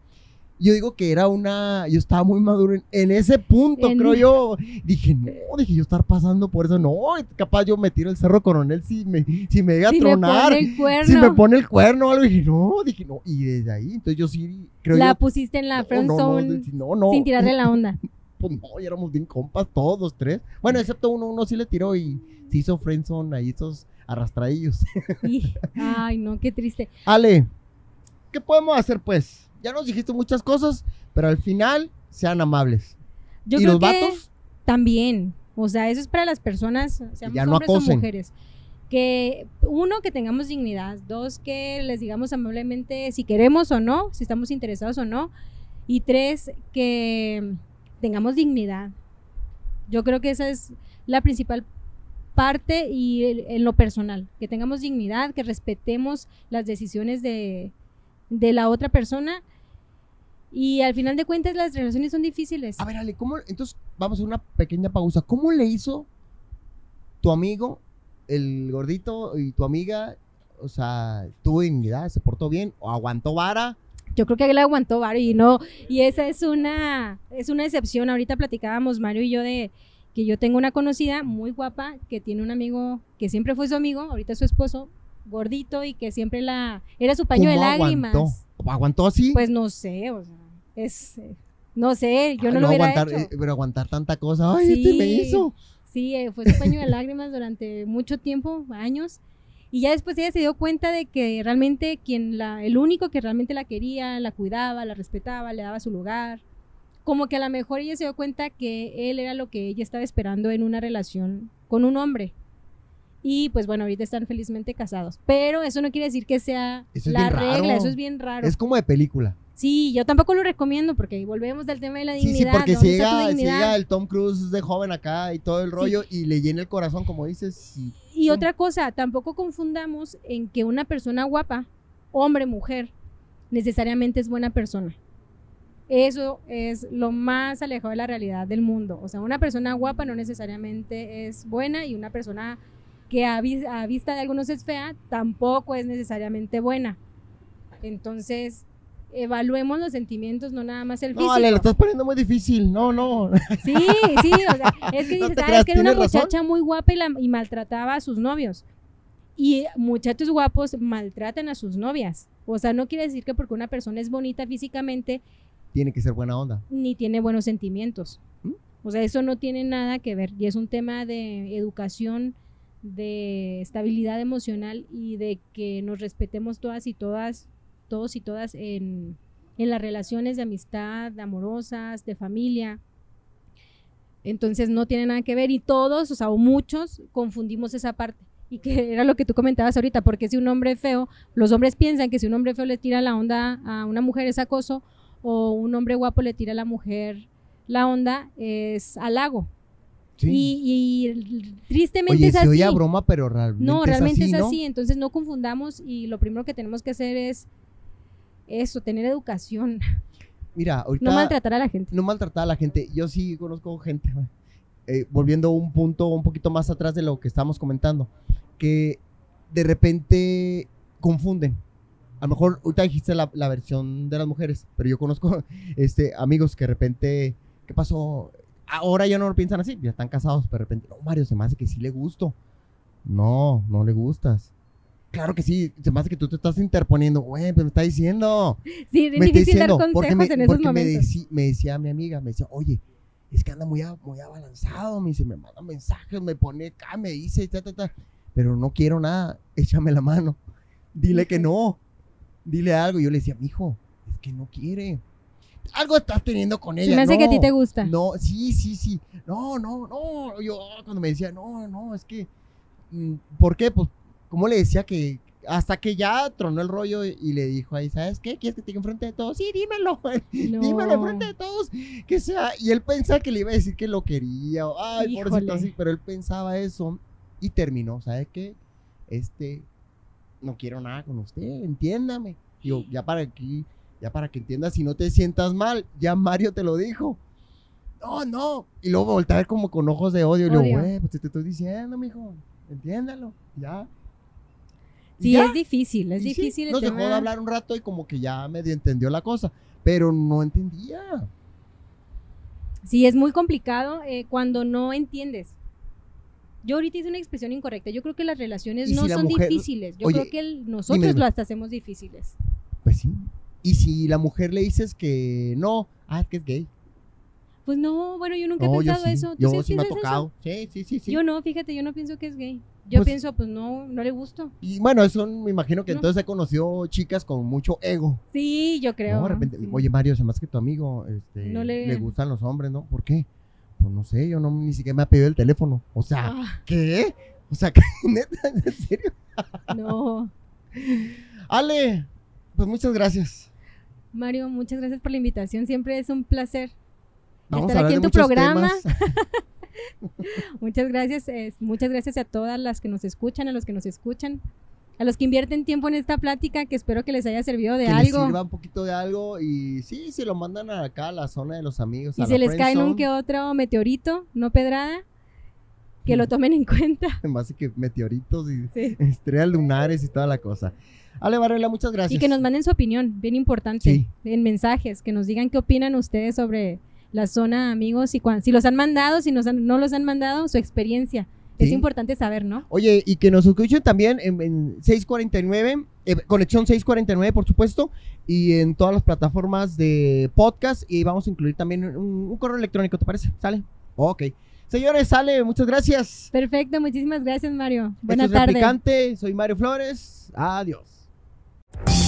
yo digo que era una, yo estaba muy maduro en, en ese punto, En- creo yo. Dije, no, dije, yo estar pasando por eso, no, capaz yo me tiro el cerro coronel si me, si me llega a me tronar. pone el cuerno, Si me pone el cuerno o algo, dije, no, dije, no. Y desde ahí, entonces yo sí creo la yo. pusiste en la no, friend no, no, zone no, no, sin tirarle la onda. Pues no, ya éramos bien compas, todos tres. Bueno, excepto uno, uno sí le tiró y se hizo friendzone ahí, esos arrastradillos. Y- ay, no, qué triste. Ale, ¿qué podemos hacer pues? Ya nos dijiste muchas cosas, pero al final sean amables. Yo ¿Y creo los que vatos? también. O sea, eso es para las personas, seamos ya no hombres o mujeres. Que uno, que tengamos dignidad. Dos, que les digamos amablemente si queremos o no, si estamos interesados o no. Y tres, que tengamos dignidad. Yo creo que esa es la principal parte y en lo personal, que tengamos dignidad, que respetemos las decisiones de, de la otra persona. Y al final de cuentas las relaciones son difíciles. A ver, Ale, ¿cómo? Entonces, vamos a una pequeña pausa. ¿Cómo le hizo tu amigo, el gordito, y tu amiga? O sea, tuvo dignidad, se portó bien, o aguantó vara. Yo creo que él aguantó Varo y no, y esa es una, es una excepción. Ahorita platicábamos Mario y yo de que yo tengo una conocida muy guapa que tiene un amigo que siempre fue su amigo, ahorita es su esposo, gordito y que siempre la, era su paño de ¿Cómo lágrimas. aguantó? ¿Aguantó así? Pues no sé, o sea, es, no sé, yo Ay, no lo hubiera aguantar, hecho. eh, pero aguantar tanta cosa. Ay, este me Sí. hizo. Sí, eh, fue su paño de lágrimas durante mucho tiempo, años. Y ya después ella se dio cuenta de que realmente quien la, el único que realmente la quería, la cuidaba, la respetaba, le daba su lugar. Como que a lo mejor ella se dio cuenta que él era lo que ella estaba esperando en una relación con un hombre. Y pues bueno, ahorita están felizmente casados. Pero eso no quiere decir que sea es la raro. regla, eso es bien raro. Es como de película. Sí, yo tampoco lo recomiendo porque volvemos al tema de la Sí, dignidad. sí, porque ¿de si llega, si dignidad? llega el Tom Cruise de joven acá y todo el rollo y le llena el corazón, como dices, y Y otra cosa, tampoco confundamos en que una persona guapa, hombre, mujer, necesariamente es buena persona. Eso es lo más alejado de la realidad del mundo. O sea, una persona guapa no necesariamente es buena y una persona que a, vis- a vista de algunos es fea tampoco es necesariamente buena. Entonces, evaluemos los sentimientos, no nada más el físico. No, Ale, lo estás poniendo muy difícil. No, no. Sí, sí, o sea, es que No dices, te "Ah, creas, es que era una tienes razón". muchacha muy guapa y, la- y maltrataba a sus novios. Y muchachos guapos maltratan a sus novias. O sea, no quiere decir que porque una persona es bonita físicamente, Tiene que ser buena onda. ni tiene buenos sentimientos. ¿Mm? O sea, eso no tiene nada que ver. Y es un tema de educación, de estabilidad emocional y de que nos respetemos todas y todas, todos y todas en, en las relaciones de amistad, amorosas, de familia. Entonces no tiene nada que ver y todos, o sea, o muchos confundimos esa parte. Y que era lo que tú comentabas ahorita, porque si un hombre feo, los hombres piensan que si un hombre feo le tira la onda a una mujer es acoso, o un hombre guapo le tira a la mujer la onda es halago. Sí. Y, y tristemente Oye, es se así. oye a broma, pero realmente no, realmente es ¿no? así. Entonces no confundamos y lo primero que tenemos que hacer es eso, tener educación, Mira, ahorita... no maltratar a la gente. no maltratar a la gente. Yo sí conozco gente. Eh, volviendo a un punto un poquito más atrás de lo que estábamos comentando, que de repente confunden. A lo mejor ahorita dijiste la, la versión de las mujeres, pero yo conozco este, amigos que de repente, ¿qué pasó? Ahora ya no lo piensan así, ya están casados, pero de repente, no, Mario, se me hace que sí le gusto. No, no le gustas. Claro que sí, se me hace que tú te estás interponiendo, güey, pues me está diciendo Sí, es me difícil dar consejos me, en esos porque me, momentos. deci- me decía mi amiga, me decía, oye, es que anda muy, a- muy abalanzado, me dice, me manda mensajes, me pone acá, me dice, ta, ta, ta, pero no quiero nada, échame la mano, dile que no, dile algo. Yo le decía, mijo, es que no quiere. Algo estás teniendo con ella. Se me hace que a ti te gusta. No, sí, sí, sí. No, no, no. Yo cuando me decía, no, no, es que. mm, ¿Por qué? Pues, ¿cómo le decía que hasta que ya tronó el rollo y, le dijo ahí, ¿sabes qué? ¿Quieres que te diga enfrente de todos? Sí, dímelo. Dímelo No. enfrente de todos. Que sea. Y él pensaba que le iba a decir que lo quería. o, Ay, pobrecito así. Pero él pensaba eso y terminó. ¿Sabes qué? Este. No quiero nada con usted, entiéndame. Digo, ya para aquí, ya para que entiendas, si no te sientas mal, ya Mario te lo dijo. No, no. Y luego voltea a ver como con ojos de odio. Y le digo, güey, pues te, te estoy diciendo, mijo. Entiéndalo. Ya. Sí, ya. es difícil, es Y difícil Nos dejó de hablar un rato y como que ya medio entendió la cosa. Pero no entendía. Sí, es muy complicado eh, cuando no entiendes. Yo ahorita hice una expresión incorrecta. Yo creo que las relaciones ¿Y no si la son mujer- difíciles. Yo Oye, creo que el- nosotros dime, dime. las hacemos difíciles. Pues sí. Y si la mujer le dices que no, ah, que es gay. Pues no, bueno, yo nunca he yo pensado sí. eso. ¿Tú Yo sí sí me ha eso? tocado. Sí, sí, sí, sí. Yo no, fíjate, yo no pienso que es gay. Yo Pues- pienso, pues no, no le gusto. Y bueno, eso me imagino que No. entonces he conocido chicas con mucho ego. Sí, yo creo. No, de repente, sí. oye Mario, se hace que tu amigo este, No le... le- gustan los hombres, ¿no? ¿Por qué? Pues no sé, yo no ni siquiera me ha pedido el teléfono. O sea, Ah, ¿qué? O sea, ¿qué? ¿neta? ¿En serio? no. Ale, pues muchas gracias. Mario, muchas gracias por la invitación. Siempre es un placer. Vamos Estar a aquí en tu programa. Muchas gracias, eh, muchas gracias a todas las que nos escuchan, a los que nos escuchan, a los que invierten tiempo en esta plática, que espero que les haya servido de que les algo. sirva un poquito de algo y sí, se lo mandan acá a la zona de los amigos. Y a se les cae un que otro meteorito, no pedrada, que lo tomen en cuenta. Más que meteoritos y Sí. estrellas lunares y toda la cosa. Ale Varela, muchas gracias. Y que nos manden su opinión, bien importante, Sí. en mensajes, que nos digan qué opinan ustedes sobre la zona, amigos, y cuan- si los han mandado, si nos han- no los han mandado, su experiencia. Es importante saber, ¿no? Oye, y que nos escuchen también en, en 649, eh, Conexión 649, por supuesto, y en todas las plataformas de podcast. Y vamos a incluir también un, un correo electrónico, ¿te parece? ¿Sale? Ok. Señores, sale, muchas gracias. Perfecto, muchísimas gracias, Mario. Buenas es tardes. Replicante, soy Mario Flores. Adiós.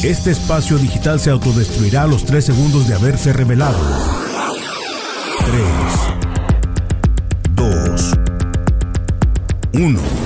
Este espacio digital se autodestruirá a los tres segundos de haberse revelado. 3, 2, 1.